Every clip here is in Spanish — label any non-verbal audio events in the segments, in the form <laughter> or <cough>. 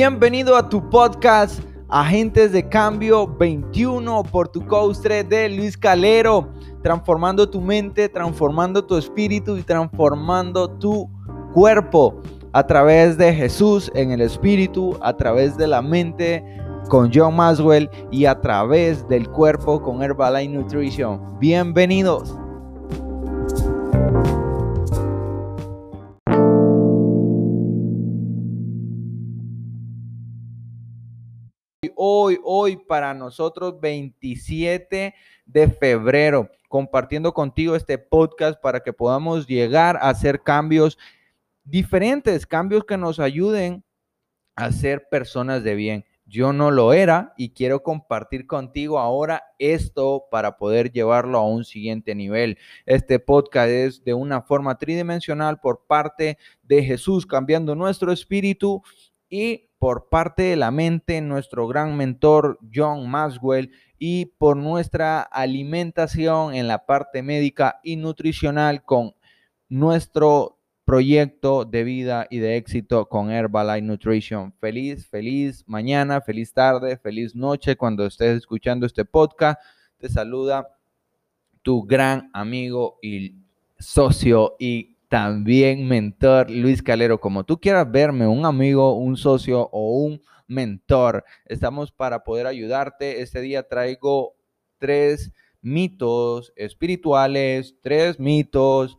Bienvenido a tu podcast Agentes de Cambio 21 por tu coach de Luis Calero, transformando tu mente, transformando tu espíritu y transformando tu cuerpo a través de Jesús en el espíritu, a través de la mente con John Maswell y a través del cuerpo con Herbalife Nutrition. Bienvenidos. Hoy, hoy para nosotros 27 de febrero, compartiendo contigo este podcast para que podamos llegar a hacer cambios diferentes, cambios que nos ayuden a ser personas de bien. Yo no lo era y quiero compartir contigo ahora esto para poder llevarlo a un siguiente nivel. Este podcast es de una forma tridimensional por parte de Jesús, cambiando nuestro espíritu y por parte de la mente, nuestro gran mentor John Maswell y por nuestra alimentación en la parte médica y nutricional con nuestro proyecto de vida y de éxito con Herbalife Nutrition. Feliz, feliz mañana, feliz tarde, feliz noche cuando estés escuchando este podcast. Te saluda tu gran amigo y socio y también mentor Luis Calero. Como tú quieras verme, un amigo, un socio o un mentor, estamos para poder ayudarte. Este día traigo tres mitos espirituales, tres mitos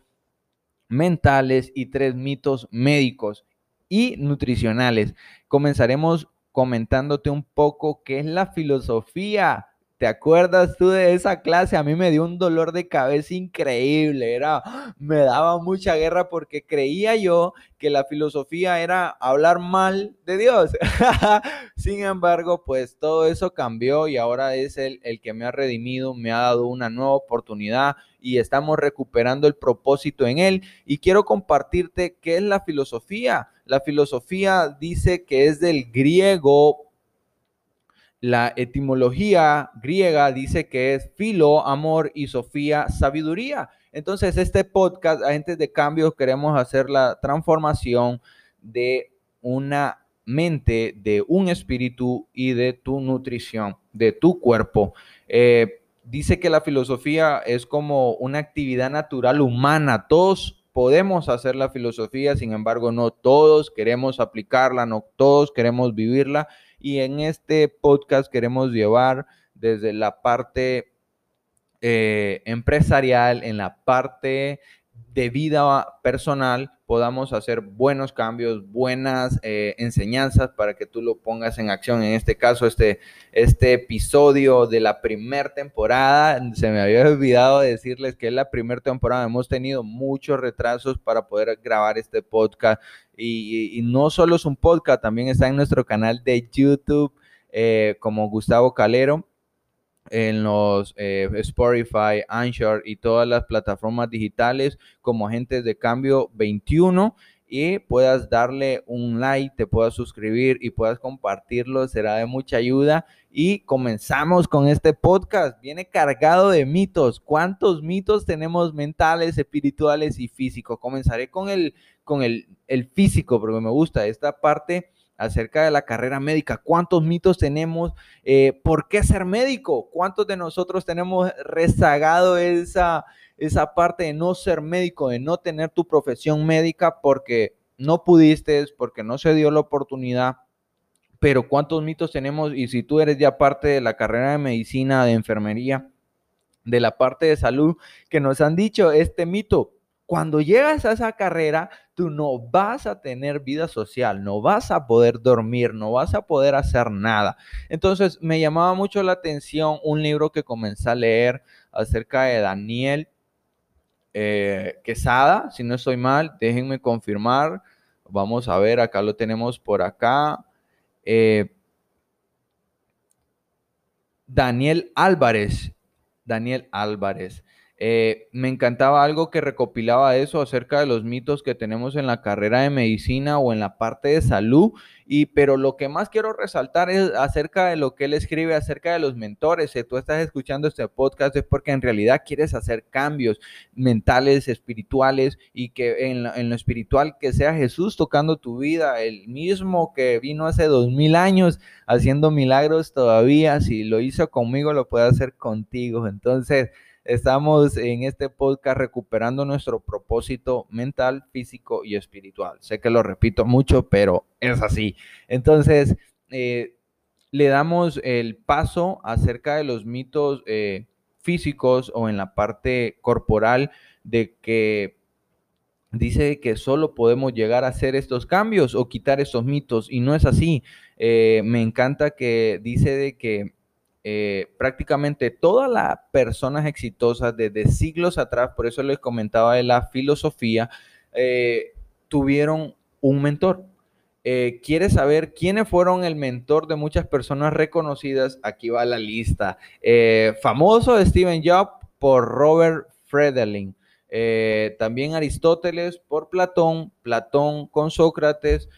mentales y tres mitos médicos y nutricionales. Comenzaremos comentándote un poco qué es la filosofía ¿Te acuerdas tú de esa clase? A mí me dio un dolor de cabeza increíble, era me daba mucha guerra porque creía yo que la filosofía era hablar mal de Dios. <laughs> Sin embargo, pues todo eso cambió y ahora es el, el que me ha redimido, me ha dado una nueva oportunidad y estamos recuperando el propósito en él. Y quiero compartirte qué es la filosofía. La filosofía dice que es del griego la etimología griega dice que es filo, amor y sofía, sabiduría. Entonces, este podcast, agentes de cambio, queremos hacer la transformación de una mente, de un espíritu y de tu nutrición, de tu cuerpo. Eh, dice que la filosofía es como una actividad natural humana. Todos podemos hacer la filosofía, sin embargo, no todos queremos aplicarla, no todos queremos vivirla y en este podcast queremos llevar desde la parte eh, empresarial, en la parte de vida personal, podamos hacer buenos cambios, buenas eh, enseñanzas para que tú lo pongas en acción. En este caso, este, este episodio de la primera temporada, se me había olvidado decirles que es la primera temporada. Hemos tenido muchos retrasos para poder grabar este podcast y, no solo es un podcast, también está en nuestro canal de YouTube eh, como Gustavo Calero en los eh, Spotify, Anchor y todas las plataformas digitales como Agentes de Cambio 21 y puedas darle un like, te puedas suscribir y puedas compartirlo, será de mucha ayuda. Y comenzamos con este podcast, viene cargado de mitos. ¿Cuántos mitos tenemos mentales, espirituales y físicos? Comenzaré con el, con el, el físico, porque me gusta esta parte acerca de la carrera médica. ¿Cuántos mitos tenemos? Eh, ¿Por qué ser médico? ¿Cuántos de nosotros tenemos rezagado esa, esa parte de no ser médico, de no tener tu profesión médica porque no pudiste, porque no se dio la oportunidad? Pero ¿cuántos mitos tenemos? Y si tú eres ya parte de la carrera de medicina, de enfermería, de la parte de salud, que nos han dicho este mito, cuando llegas a esa carrera, tú no vas a tener vida social, no vas a poder dormir, no vas a poder hacer nada. Entonces me llamaba mucho la atención un libro que comencé a leer acerca de Daniel eh, Quesada, si no estoy mal, déjenme confirmar. Vamos a ver, acá lo tenemos por acá. Eh, Daniel Álvarez, Daniel Álvarez. Eh, me encantaba algo que recopilaba eso acerca de los mitos que tenemos en la carrera de medicina o en la parte de salud. Y, pero lo que más quiero resaltar es acerca de lo que él escribe acerca de los mentores. Si tú estás escuchando este podcast es porque en realidad quieres hacer cambios mentales, espirituales y que en, en lo espiritual que sea Jesús tocando tu vida, el mismo que vino hace dos mil años haciendo milagros todavía. Si lo hizo conmigo, lo puede hacer contigo. Entonces, Estamos en este podcast recuperando nuestro propósito mental, físico y espiritual. Sé que lo repito mucho, pero es así. Entonces, eh, le damos el paso acerca de los mitos eh, físicos o en la parte corporal de que dice que solo podemos llegar a hacer estos cambios o quitar estos mitos y no es así. Eh, me encanta que dice de que eh, prácticamente todas las personas exitosas desde siglos atrás, por eso les comentaba de la filosofía, eh, tuvieron un mentor. Eh, ¿Quieres saber quiénes fueron el mentor de muchas personas reconocidas? Aquí va la lista. famoso de Steven Jobs por Robert Fredelin. también Aristóteles por Platón, Platón con Sócrates,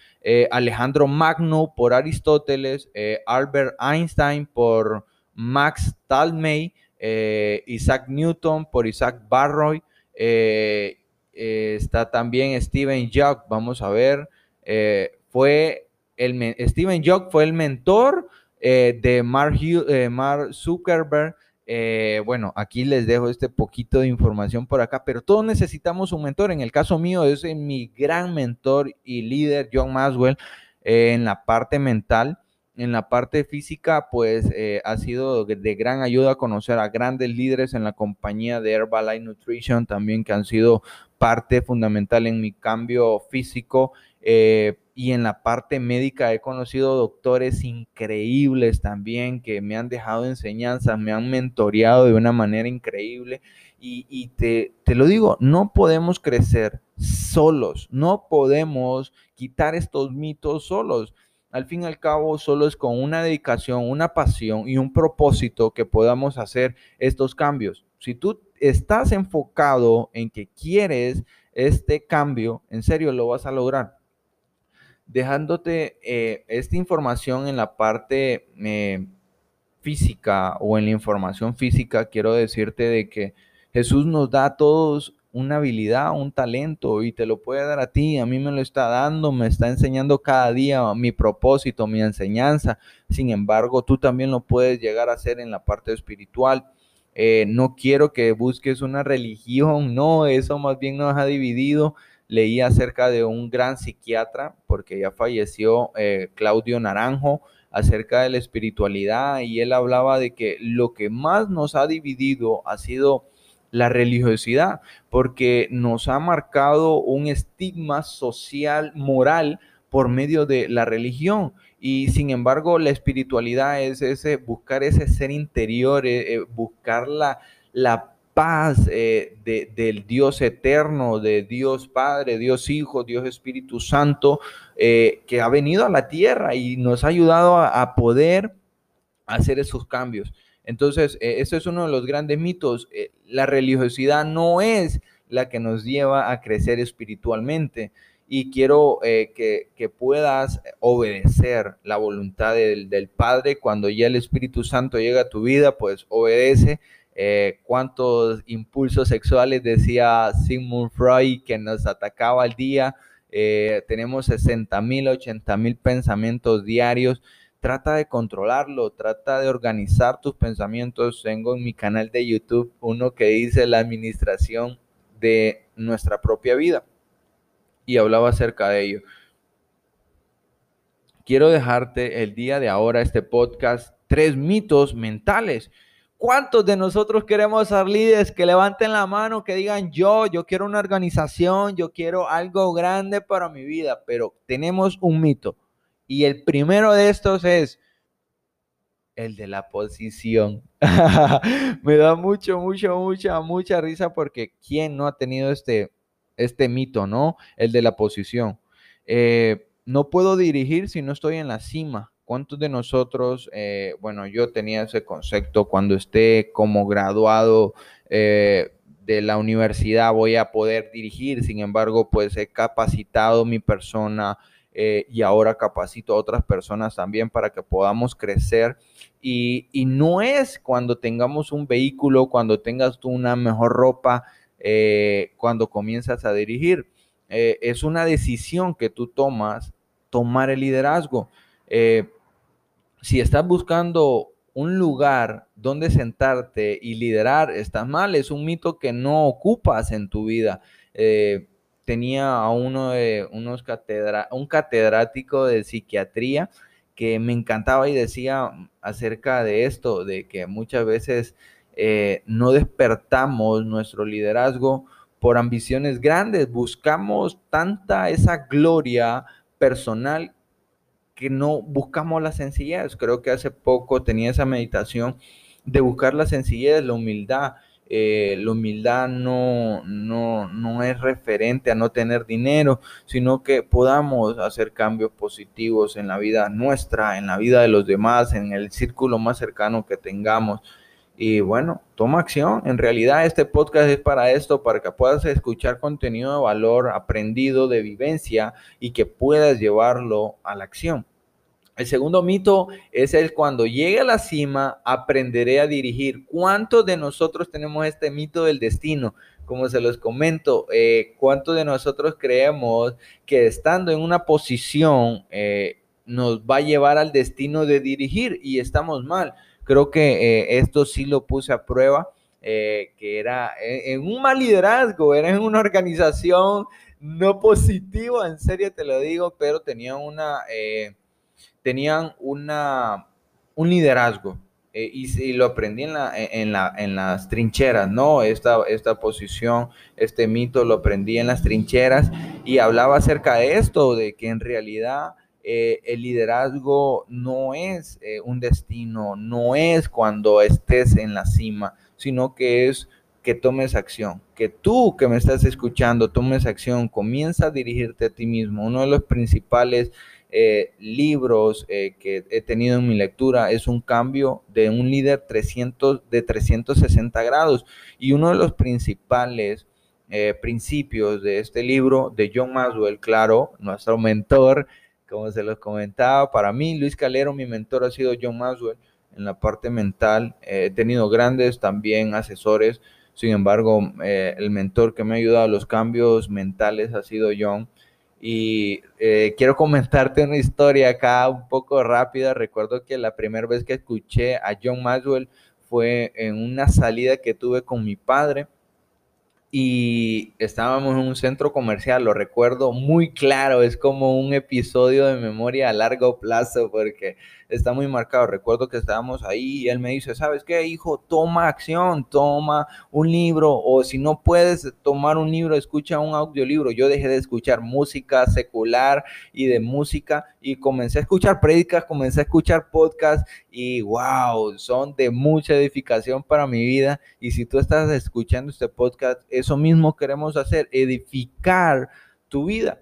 Alejandro Magno por Aristóteles, Albert Einstein por Max Talmey, eh, Isaac Newton por Isaac Barroy, eh, eh, está también Steven Jobs, vamos a ver, fue el, Steven Jobs fue el mentor de Mark, Mark Zuckerberg. bueno, aquí les dejo este poquito de información por acá, pero todos necesitamos un mentor. En el caso mío es mi gran mentor y líder, John Maswell, en la parte mental en la parte física, pues eh, ha sido de gran ayuda conocer a grandes líderes en la compañía de Herbalife Nutrition también que han sido parte fundamental en mi cambio físico. Eh, y en la parte médica he conocido doctores increíbles también que me han dejado enseñanzas, me han mentoreado de una manera increíble. Y, te lo digo, no podemos crecer solos, no podemos quitar estos mitos solos al fin y al cabo solo es con una dedicación, una pasión y un propósito que podamos hacer estos cambios. Si tú estás enfocado en que quieres este cambio, en serio lo vas a lograr. Dejándote eh, esta información en la parte eh, física o en la información física, quiero decirte de que Jesús nos da a todos una habilidad, un talento y te lo puede dar a ti, a mí me lo está dando, me está enseñando cada día mi propósito, mi enseñanza. Sin embargo, tú también lo puedes llegar a hacer en la parte espiritual. Eh, no quiero que busques una religión, no, eso más bien nos ha dividido. Leí acerca de un gran psiquiatra, porque ya falleció eh, Claudio Naranjo, acerca de la espiritualidad y él hablaba de que lo que más nos ha dividido ha sido la religiosidad, porque nos ha marcado un estigma social, moral, por medio de la religión. Y sin embargo, la espiritualidad es ese, buscar ese ser interior, eh, eh, buscar la, la paz eh, del Dios eterno, de Dios Padre, Dios Hijo, Dios Espíritu Santo, que ha venido a la tierra y nos ha ayudado a poder hacer esos cambios. Entonces, eh, eso es uno de los grandes mitos. Eh, la religiosidad no es la que nos lleva a crecer espiritualmente. Y quiero eh, que, puedas obedecer la voluntad del, Padre. Cuando ya el Espíritu Santo llega a tu vida, pues obedece. cuántos impulsos sexuales decía Sigmund Freud que nos atacaba al día. tenemos 60 mil, 80 mil pensamientos diarios trata de controlarlo, trata de organizar tus pensamientos. Tengo en mi canal de YouTube uno que dice la administración de nuestra propia vida y hablaba acerca de ello. Quiero dejarte el día de ahora este podcast, tres mitos mentales. ¿Cuántos de nosotros queremos ser líderes que levanten la mano, que digan yo, yo quiero una organización, yo quiero algo grande para mi vida? Pero tenemos un mito y el primero de estos es el de la posición. <laughs> Me da mucho, mucho, mucha, mucha risa porque ¿quién no ha tenido este, este mito, no? El de la posición. Eh, no puedo dirigir si no estoy en la cima. ¿Cuántos de nosotros, eh, bueno, yo tenía ese concepto cuando esté como graduado, eh, de la universidad voy a poder dirigir, sin embargo, pues he capacitado mi persona eh, y ahora capacito a otras personas también para que podamos crecer. Y, no es cuando tengamos un vehículo, cuando tengas tú una mejor ropa, eh, cuando comienzas a dirigir. Eh, es una decisión que tú tomas, tomar el liderazgo. si estás buscando un lugar donde sentarte y liderar, estás mal, es un mito que no ocupas en tu vida. Tenía a uno de unos un catedrático de psiquiatría que me encantaba y decía acerca de esto, de que muchas veces eh, no despertamos nuestro liderazgo por ambiciones grandes, buscamos tanta esa gloria personal que no buscamos la sencillez. Creo que hace poco tenía esa meditación de buscar la sencillez, la humildad. Eh, la humildad no, no, no es referente a no tener dinero, sino que podamos hacer cambios positivos en la vida nuestra, en la vida de los demás, en el círculo más cercano que tengamos. Y bueno, toma acción. En realidad este podcast es para esto, para que puedas escuchar contenido de valor aprendido de vivencia y que puedas llevarlo a la acción. El segundo mito es el cuando llegue a la cima, aprenderé a dirigir. ¿Cuántos de nosotros tenemos este mito del destino? Como se los comento, eh, ¿cuántos de nosotros creemos que estando en una posición eh, nos va a llevar al destino de dirigir y estamos mal? Creo que eh, esto sí lo puse a prueba, que era en, un mal liderazgo, era en una organización no positiva, en serio te lo digo, pero tenía una tenían una, un liderazgo. Eh, y, lo aprendí en, la, en, la, en, las trincheras, ¿no? Esta, esta posición, este mito lo aprendí en las trincheras y hablaba acerca de esto, de que en realidad eh, el liderazgo no es eh, un destino, no es cuando estés en la cima, sino que es que tomes acción, que tú que me estás escuchando tomes acción, comienza a dirigirte a ti mismo. Uno de los principales eh, libros eh, que he tenido en mi lectura es un cambio de un líder 300, de 360 grados. Y uno de los principales eh, principios de este libro de John Maswell, claro, nuestro mentor, como se los comentaba, para mí, Luis Calero, mi mentor ha sido John Maswell en la parte mental. he tenido grandes también asesores. Sin embargo, el mentor que me ha ayudado a los cambios mentales ha sido John. Y eh, quiero comentarte una historia acá un poco rápida. Recuerdo que la primera vez que escuché a John Maxwell fue en una salida que tuve con mi padre y estábamos en un centro comercial, lo recuerdo muy claro, es como un episodio de memoria a largo plazo porque está muy marcado. Recuerdo que estábamos ahí y él me dice, ¿sabes qué, hijo? Toma acción, toma un libro o si no puedes tomar un libro, escucha un audiolibro. Yo dejé de escuchar música secular y de música y comencé a escuchar prédicas, comencé a escuchar podcasts y wow, son de mucha edificación para mi vida. Y si tú estás escuchando este podcast, eso mismo queremos hacer, edificar tu vida.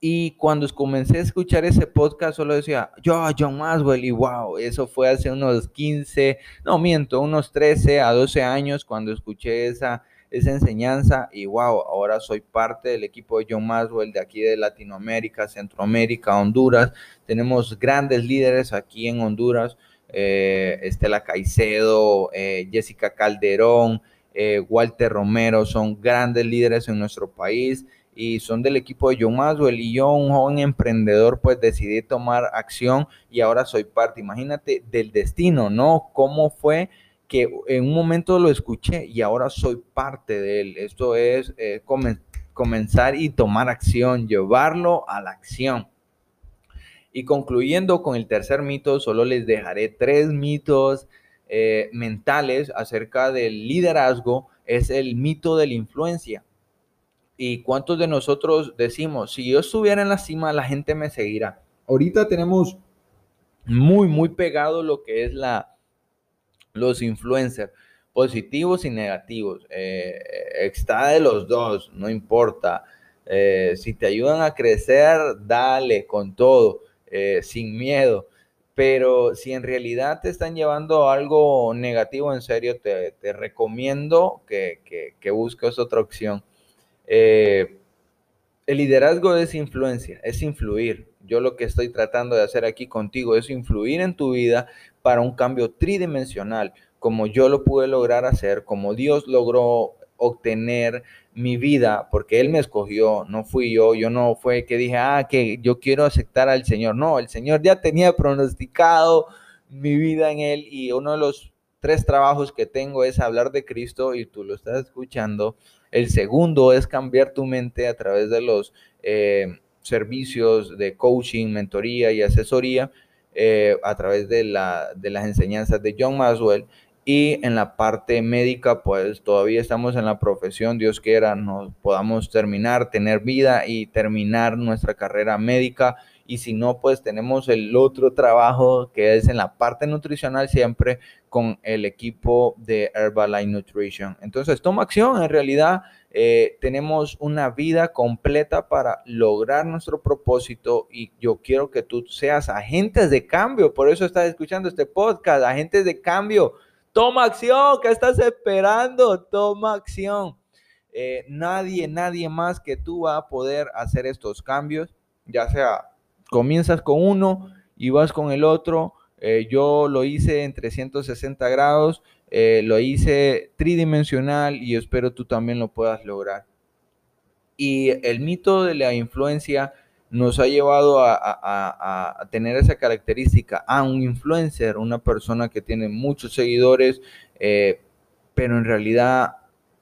Y cuando comencé a escuchar ese podcast, solo decía, yo, John Maswell, y wow, eso fue hace unos 15, no miento, unos 13 a 12 años cuando escuché esa, esa enseñanza y wow, ahora soy parte del equipo de John Maswell de aquí de Latinoamérica, Centroamérica, Honduras. Tenemos grandes líderes aquí en Honduras, eh, Estela Caicedo, eh, Jessica Calderón, eh, Walter Romero, son grandes líderes en nuestro país y son del equipo de John Maswell y yo, un joven emprendedor, pues decidí tomar acción y ahora soy parte, imagínate, del destino, ¿no? ¿Cómo fue que en un momento lo escuché y ahora soy parte de él? Esto es eh, comenzar y tomar acción, llevarlo a la acción. Y concluyendo con el tercer mito, solo les dejaré tres mitos eh, mentales acerca del liderazgo. Es el mito de la influencia. ¿Y cuántos de nosotros decimos, si yo estuviera en la cima, la gente me seguirá? Ahorita tenemos muy, muy pegado lo que es la, los influencers, positivos y negativos. Eh, está de los dos, no importa. Eh, si te ayudan a crecer, dale con todo, eh, sin miedo. pero si en realidad te están llevando algo negativo, en serio, te, recomiendo que, busques otra opción. Eh, el liderazgo es influencia, es influir. Yo lo que estoy tratando de hacer aquí contigo es influir en tu vida para un cambio tridimensional, como yo lo pude lograr hacer, como Dios logró obtener mi vida, porque Él me escogió, no fui yo, yo no fue que dije, ah, que yo quiero aceptar al Señor, no, el Señor ya tenía pronosticado mi vida en Él y uno de los tres trabajos que tengo es hablar de Cristo y tú lo estás escuchando. El segundo es cambiar tu mente a través de los eh, servicios de coaching, mentoría y asesoría, eh, a través de, la, de las enseñanzas de John Maswell. Y en la parte médica, pues todavía estamos en la profesión, Dios quiera, nos podamos terminar, tener vida y terminar nuestra carrera médica. Y si no, pues tenemos el otro trabajo que es en la parte nutricional siempre con el equipo de Herbalife Nutrition. Entonces, toma acción, en realidad eh, tenemos una vida completa para lograr nuestro propósito y yo quiero que tú seas agentes de cambio. Por eso estás escuchando este podcast, agentes de cambio Toma acción, ¿qué estás esperando? Toma acción. Eh, nadie, nadie más que tú va a poder hacer estos cambios, ya sea comienzas con uno y vas con el otro. Eh, yo lo hice en 360 grados, eh, lo hice tridimensional y espero tú también lo puedas lograr. Y el mito de la influencia nos ha llevado a, tener esa característica, a un influencer, una persona que tiene muchos seguidores, eh, pero en realidad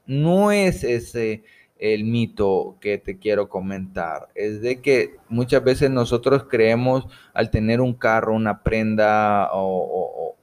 no es ese el mito que te quiero comentar. Es de que muchas veces nosotros creemos al tener un carro, una prenda o,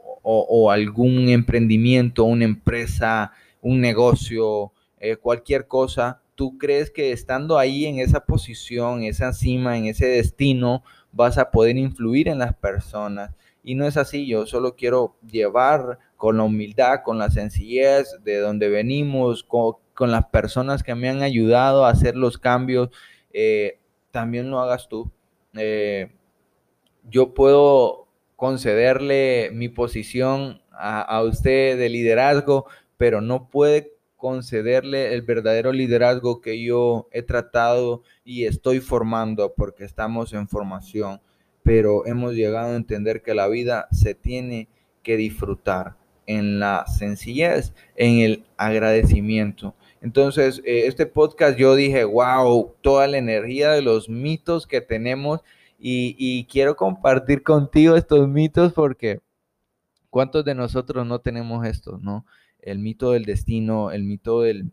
algún emprendimiento, una empresa, un negocio, eh, cualquier cosa, tú crees que estando ahí en esa posición, esa cima, en ese destino, vas a poder influir en las personas. Y no es así, yo solo quiero llevar con la humildad, con la sencillez de donde venimos, con, las personas que me han ayudado a hacer los cambios, eh, también lo hagas tú. Eh, yo puedo concederle mi posición a, a usted de liderazgo, pero no puede concederle el verdadero liderazgo que yo he tratado y estoy formando porque estamos en formación, pero hemos llegado a entender que la vida se tiene que disfrutar en la sencillez, en el agradecimiento. Entonces, eh, este podcast yo dije, wow, toda la energía de los mitos que tenemos y, quiero compartir contigo estos mitos porque ¿cuántos de nosotros no tenemos estos, no? el mito del destino, el mito del,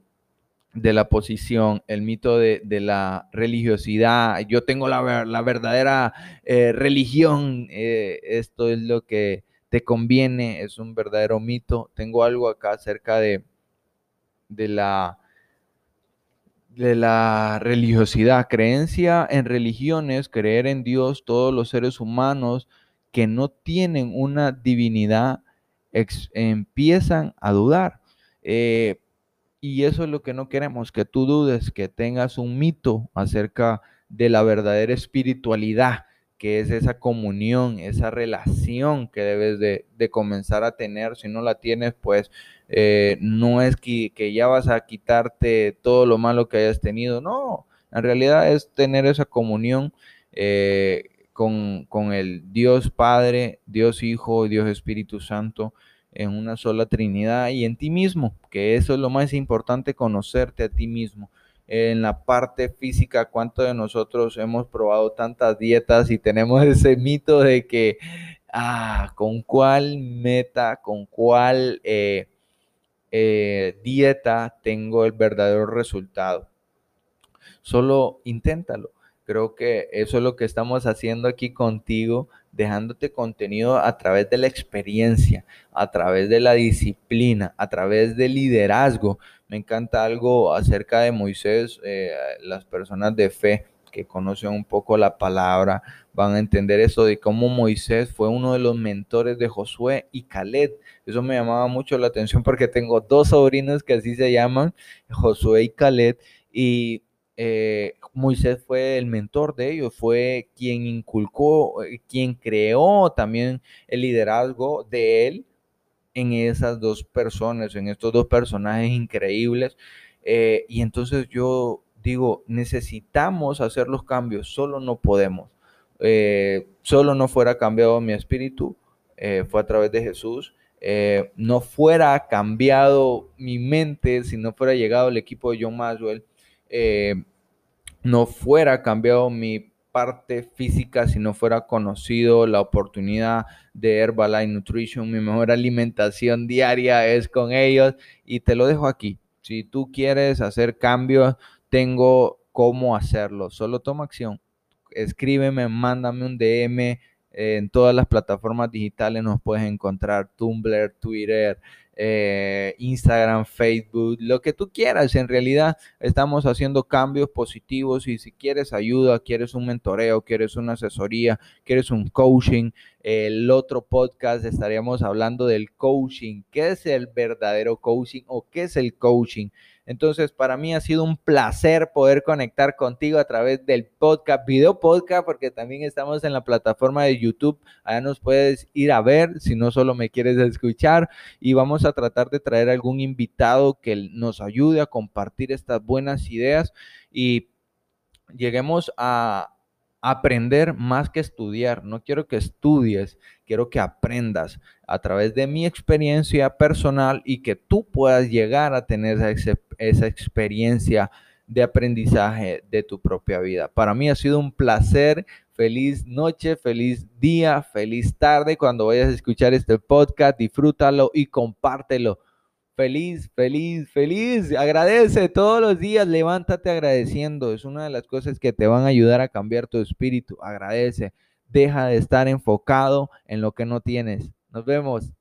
de la posición, el mito de, la religiosidad. Yo tengo la, la verdadera eh, religión, eh, esto es lo que te conviene, es un verdadero mito. Tengo algo acá acerca de, de la de la religiosidad, creencia en religiones, creer en Dios, todos los seres humanos que no tienen una divinidad empiezan a dudar. Eh, y eso es lo que no queremos, que tú dudes, que tengas un mito acerca de la verdadera espiritualidad, que es esa comunión, esa relación que debes de, comenzar a tener. Si no la tienes, pues eh, no es que, ya vas a quitarte todo lo malo que hayas tenido, no, en realidad es tener esa comunión. Eh, con, el Dios Padre, Dios Hijo, Dios Espíritu Santo en una sola Trinidad y en ti mismo, que eso es lo más importante, conocerte a ti mismo. En la parte física, ¿cuántos de nosotros hemos probado tantas dietas y tenemos <laughs> ese mito de que, ah, con cuál meta, con cuál eh, eh, dieta tengo el verdadero resultado? Solo inténtalo Creo que eso es lo que estamos haciendo aquí contigo, dejándote contenido a través de la experiencia, a través de la disciplina, a través del liderazgo. Me encanta algo acerca de Moisés, eh, las personas de fe que conocen un poco la palabra van a entender eso de cómo Moisés fue uno de los mentores de Josué y Caleb. Eso me llamaba mucho la atención porque tengo dos sobrinos que así se llaman, Josué y Caleb, y eh, Moisés fue el mentor de ellos, fue quien inculcó, eh, quien creó también el liderazgo de él en esas dos personas, en estos dos personajes increíbles. Eh, y entonces yo digo, necesitamos hacer los cambios, solo no podemos. solo no fuera cambiado mi espíritu, fue a través de Jesús. no fuera cambiado mi mente si no fuera llegado el equipo de John Maswell, eh, no fuera cambiado mi parte física si no fuera conocido la oportunidad de Herbalife Nutrition. Mi mejor alimentación diaria es con ellos y te lo dejo aquí. Si tú quieres hacer cambios, tengo cómo hacerlo. Solo toma acción. Escríbeme, mándame un DM. En todas las plataformas digitales nos puedes encontrar Tumblr, Twitter, eh, Instagram, Facebook, lo que tú quieras. En realidad estamos haciendo cambios positivos y si quieres ayuda, quieres un mentoreo, quieres una asesoría, quieres un coaching, el otro podcast estaríamos hablando del coaching. ¿Qué es el verdadero coaching o qué es el coaching? Entonces, para mí ha sido un placer poder conectar contigo a través del podcast, video podcast, porque también estamos en la plataforma de YouTube. Allá nos puedes ir a ver si no solo me quieres escuchar. Y vamos a tratar de traer algún invitado que nos ayude a compartir estas buenas ideas y lleguemos a, aprender más que estudiar. No quiero que estudies, quiero que aprendas a través de mi experiencia personal y que tú puedas llegar a tener esa, experiencia de aprendizaje de tu propia vida. Para mí ha sido un placer. Feliz noche, feliz día, feliz tarde. Cuando vayas a escuchar este podcast, disfrútalo y compártelo feliz, feliz, feliz. Agradece todos los días, levántate agradeciendo. Es una de las cosas que te van a ayudar a cambiar tu espíritu. Agradece. Deja de estar enfocado en lo que no tienes. Nos vemos.